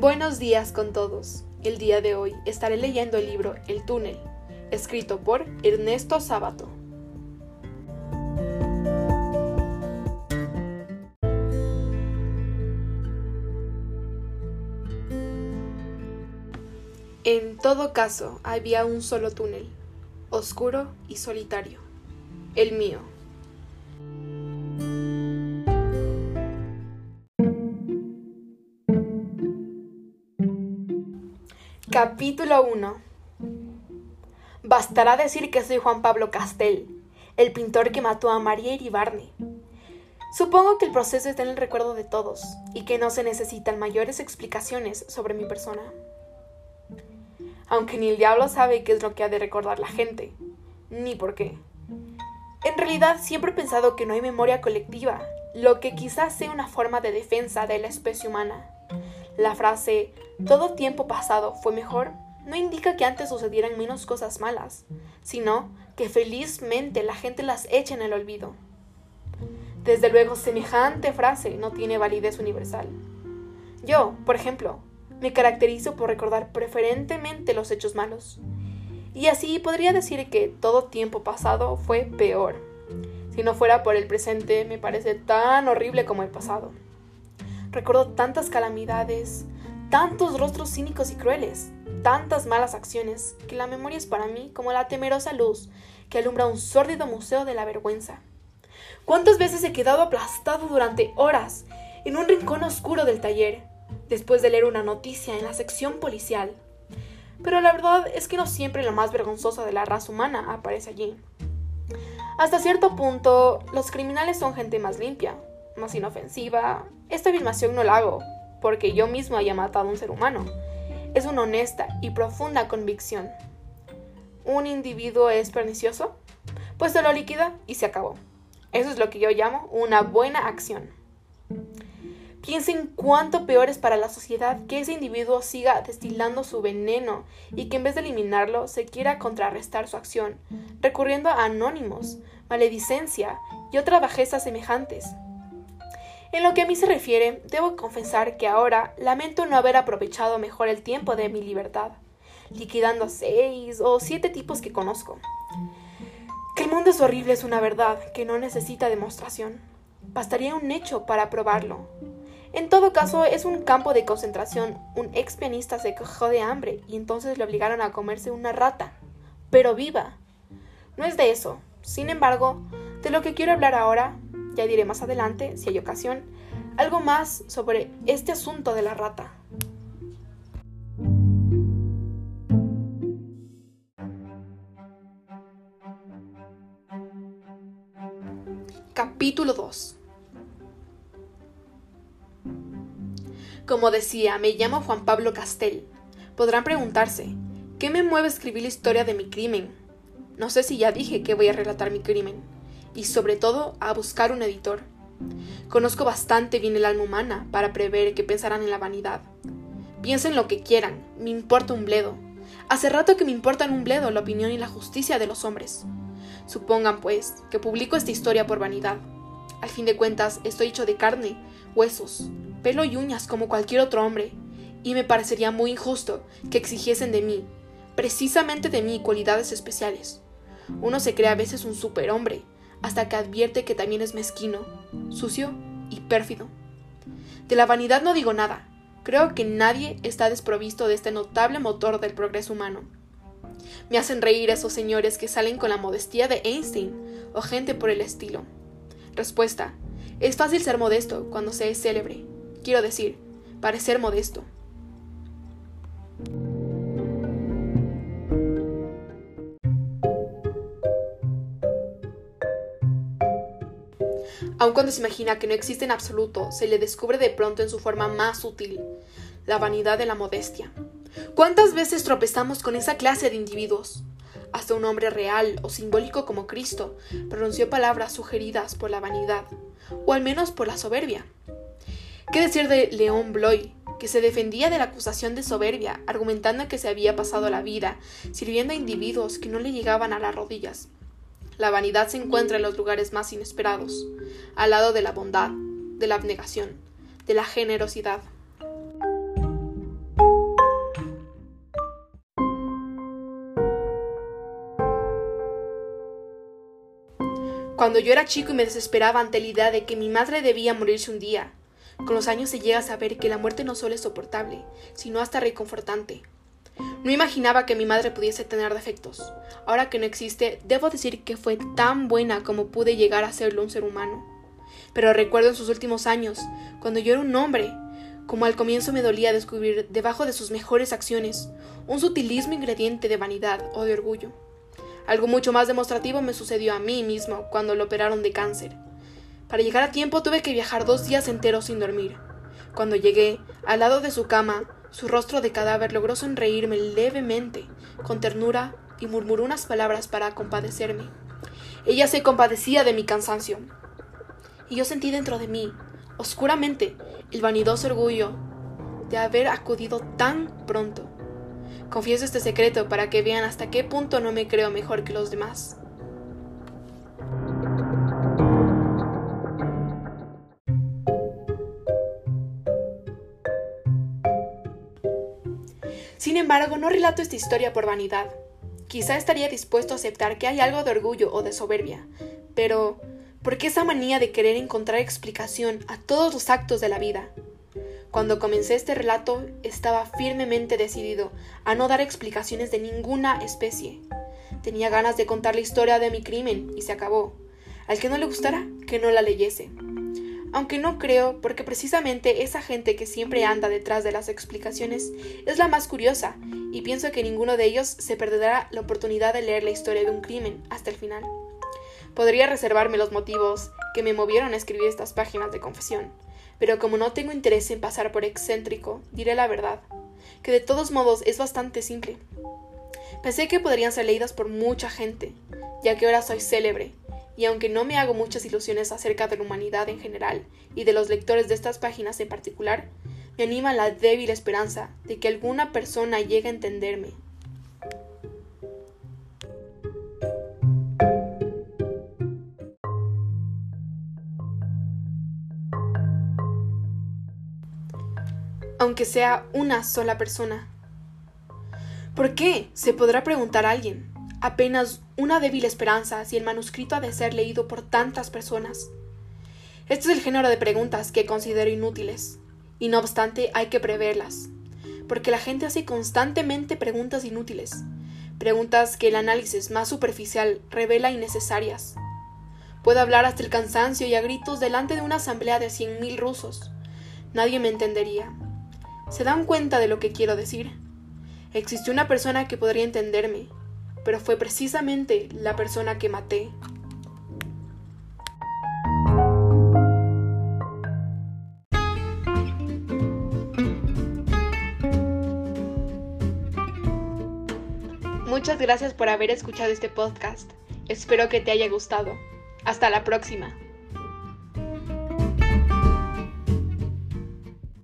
Buenos días con todos. El día de hoy estaré leyendo el libro El túnel, escrito por Ernesto Sábato. En todo caso, había un solo túnel, oscuro y solitario, el mío. Capítulo 1 Bastará decir que soy Juan Pablo Castel, el pintor que mató a María Iribarne. Supongo que el proceso está en el recuerdo de todos y que no se necesitan mayores explicaciones sobre mi persona. Aunque ni el diablo sabe qué es lo que ha de recordar la gente, ni por qué. En realidad siempre he pensado que no hay memoria colectiva, lo que quizás sea una forma de defensa de la especie humana. La frase todo tiempo pasado fue mejor no indica que antes sucedieran menos cosas malas, sino que felizmente la gente las echa en el olvido. Desde luego, semejante frase no tiene validez universal. Yo, por ejemplo, me caracterizo por recordar preferentemente los hechos malos. Y así podría decir que todo tiempo pasado fue peor. Si no fuera por el presente, me parece tan horrible como el pasado. Recuerdo tantas calamidades, tantos rostros cínicos y crueles, tantas malas acciones, que la memoria es para mí como la temerosa luz que alumbra un sórdido museo de la vergüenza. ¿Cuántas veces he quedado aplastado durante horas en un rincón oscuro del taller, después de leer una noticia en la sección policial? Pero la verdad es que no siempre lo más vergonzoso de la raza humana aparece allí. Hasta cierto punto, los criminales son gente más limpia, más inofensiva, esta afirmación no la hago porque yo mismo haya matado a un ser humano. Es una honesta y profunda convicción. ¿Un individuo es pernicioso? Pues se lo liquida y se acabó. Eso es lo que yo llamo una buena acción. Piensen cuánto peor es para la sociedad que ese individuo siga destilando su veneno y que en vez de eliminarlo se quiera contrarrestar su acción, recurriendo a anónimos, maledicencia y otras bajezas semejantes. En lo que a mí se refiere, debo confesar que ahora lamento no haber aprovechado mejor el tiempo de mi libertad, liquidando a seis o siete tipos que conozco. Que el mundo es horrible es una verdad que no necesita demostración. Bastaría un hecho para probarlo. En todo caso, es un campo de concentración. Un ex pianista se quejó de hambre y entonces le obligaron a comerse una rata, pero viva. No es de eso. Sin embargo, de lo que quiero hablar ahora ya diré más adelante, si hay ocasión, algo más sobre este asunto de la rata. Capítulo 2 Como decía, me llamo Juan Pablo Castel. Podrán preguntarse, ¿qué me mueve a escribir la historia de mi crimen? No sé si ya dije que voy a relatar mi crimen y sobre todo a buscar un editor. Conozco bastante bien el alma humana para prever que pensarán en la vanidad. Piensen lo que quieran, me importa un bledo. Hace rato que me importan un bledo la opinión y la justicia de los hombres. Supongan, pues, que publico esta historia por vanidad. Al fin de cuentas, estoy hecho de carne, huesos, pelo y uñas como cualquier otro hombre, y me parecería muy injusto que exigiesen de mí, precisamente de mí, cualidades especiales. Uno se cree a veces un superhombre, hasta que advierte que también es mezquino, sucio y pérfido. De la vanidad no digo nada. Creo que nadie está desprovisto de este notable motor del progreso humano. Me hacen reír esos señores que salen con la modestia de Einstein o gente por el estilo. Respuesta. Es fácil ser modesto cuando se es célebre. Quiero decir, parecer modesto. Aun cuando se imagina que no existe en absoluto, se le descubre de pronto en su forma más sutil, la vanidad de la modestia. ¿Cuántas veces tropezamos con esa clase de individuos? Hasta un hombre real o simbólico como Cristo pronunció palabras sugeridas por la vanidad, o al menos por la soberbia. ¿Qué decir de León Bloy, que se defendía de la acusación de soberbia, argumentando que se había pasado la vida sirviendo a individuos que no le llegaban a las rodillas? La vanidad se encuentra en mm. los lugares más inesperados, al lado de la bondad, de la abnegación, de la generosidad. Cuando yo era chico y me desesperaba ante la idea de que mi madre debía morirse un día, con los años se llega a saber que la muerte no solo es soportable, sino hasta reconfortante, no imaginaba que mi madre pudiese tener defectos. Ahora que no existe, debo decir que fue tan buena como pude llegar a serlo un ser humano. Pero recuerdo en sus últimos años, cuando yo era un hombre, como al comienzo me dolía descubrir debajo de sus mejores acciones un sutilismo ingrediente de vanidad o de orgullo. Algo mucho más demostrativo me sucedió a mí mismo cuando lo operaron de cáncer. Para llegar a tiempo tuve que viajar dos días enteros sin dormir. Cuando llegué, al lado de su cama, su rostro de cadáver logró sonreírme levemente, con ternura, y murmuró unas palabras para compadecerme. Ella se compadecía de mi cansancio. Y yo sentí dentro de mí, oscuramente, el vanidoso orgullo de haber acudido tan pronto. Confieso este secreto para que vean hasta qué punto no me creo mejor que los demás. Embargo, no relato esta historia por vanidad. Quizá estaría dispuesto a aceptar que hay algo de orgullo o de soberbia, pero ¿por qué esa manía de querer encontrar explicación a todos los actos de la vida? Cuando comencé este relato estaba firmemente decidido a no dar explicaciones de ninguna especie. Tenía ganas de contar la historia de mi crimen y se acabó. Al que no le gustara, que no la leyese. Aunque no creo, porque precisamente esa gente que siempre anda detrás de las explicaciones es la más curiosa, y pienso que ninguno de ellos se perderá la oportunidad de leer la historia de un crimen hasta el final. Podría reservarme los motivos que me movieron a escribir estas páginas de confesión, pero como no tengo interés en pasar por excéntrico, diré la verdad, que de todos modos es bastante simple. Pensé que podrían ser leídas por mucha gente, ya que ahora soy célebre, y aunque no me hago muchas ilusiones acerca de la humanidad en general y de los lectores de estas páginas en particular, me anima la débil esperanza de que alguna persona llegue a entenderme aunque sea una sola persona. ¿Por qué? se podrá preguntar alguien. Apenas una débil esperanza si el manuscrito ha de ser leído por tantas personas. Este es el género de preguntas que considero inútiles, y no obstante hay que preverlas, porque la gente hace constantemente preguntas inútiles, preguntas que el análisis más superficial revela innecesarias. Puedo hablar hasta el cansancio y a gritos delante de una asamblea de cien mil rusos. Nadie me entendería. ¿Se dan cuenta de lo que quiero decir? Existió una persona que podría entenderme, pero fue precisamente la persona que maté. Muchas gracias por haber escuchado este podcast. Espero que te haya gustado. Hasta la próxima.